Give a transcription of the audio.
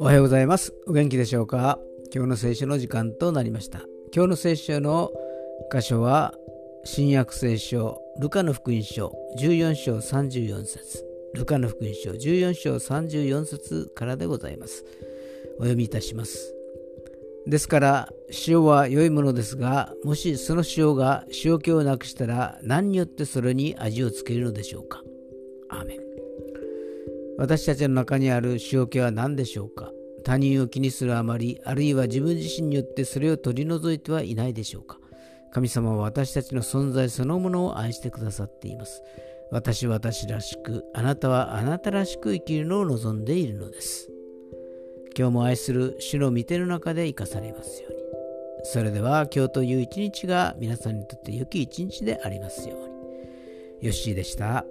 おはようございます。お元気でしょうか？今日の聖書の時間となりました。今日の聖書の箇所は、新約聖書、ルカの福音書14章34節ルカの福音書14章34節からでございます。お読みいたします。ですから、塩は良いものですが、もしその塩が塩気をなくしたら、何によってそれに味をつけるのでしょうか？アーメン私たちの中にある塩気は何でしょうか？他人を気にするあまり、あるいは自分自身によってそれを取り除いてはいないでしょうか？神様は私たちの存在そのものを愛してくださっています。私は私らしく、あなたはあなたらしく生きるのを望んでいるのです。今日も愛する主の御手の中で生かされますように。それでは今日という一日が皆さんにとって良き一日でありますように。よッしーでした。